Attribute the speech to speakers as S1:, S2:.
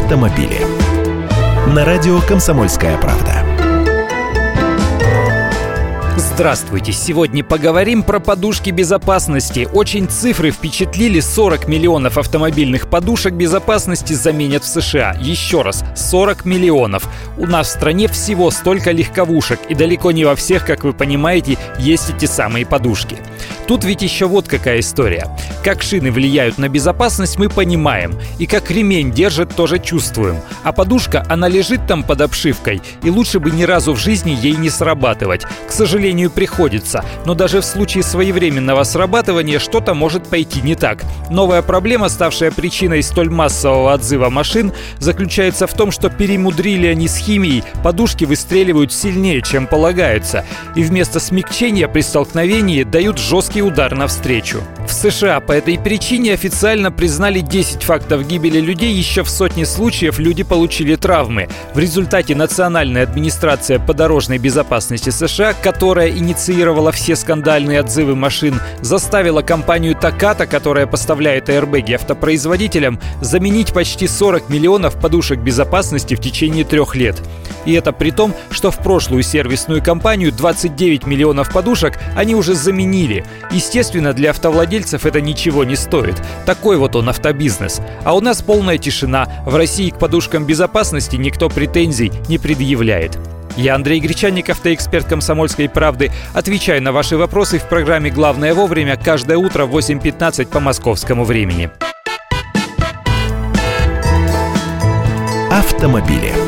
S1: автомобили. На радио «Комсомольская правда».
S2: Здравствуйте! Сегодня поговорим про подушки безопасности. Очень цифры впечатлили. 40 миллионов автомобильных подушек безопасности заменят в США. Еще раз, 40 миллионов. У нас в стране всего столько легковушек, и далеко не во всех, как вы понимаете, есть эти самые подушки. Тут ведь еще вот какая история. Как шины влияют на безопасность, мы понимаем. И как ремень держит, тоже чувствуем. А подушка, она лежит там под обшивкой, и лучше бы ни разу в жизни ей не срабатывать. К сожалению, приходится. Но даже в случае своевременного срабатывания что-то может пойти не так. Новая проблема, ставшая причиной столь массового отзыва машин, заключается в том, что перемудрили они с химией, подушки выстреливают сильнее, чем полагается. И вместо смягчения при столкновении дают жесткий жесткий удар навстречу. В США по этой причине официально признали 10 фактов гибели людей, еще в сотне случаев люди получили травмы. В результате Национальная администрация по дорожной безопасности США, которая инициировала все скандальные отзывы машин, заставила компанию Takata, которая поставляет аэрбэги автопроизводителям, заменить почти 40 миллионов подушек безопасности в течение трех лет. И это при том, что в прошлую сервисную кампанию 29 миллионов подушек они уже заменили. Естественно, для автовладельцев это ничего не стоит. Такой вот он автобизнес. А у нас полная тишина. В России к подушкам безопасности никто претензий не предъявляет. Я Андрей Гречанник, автоэксперт «Комсомольской правды». Отвечаю на ваши вопросы в программе «Главное вовремя» каждое утро в 8.15 по московскому времени.
S1: Автомобили.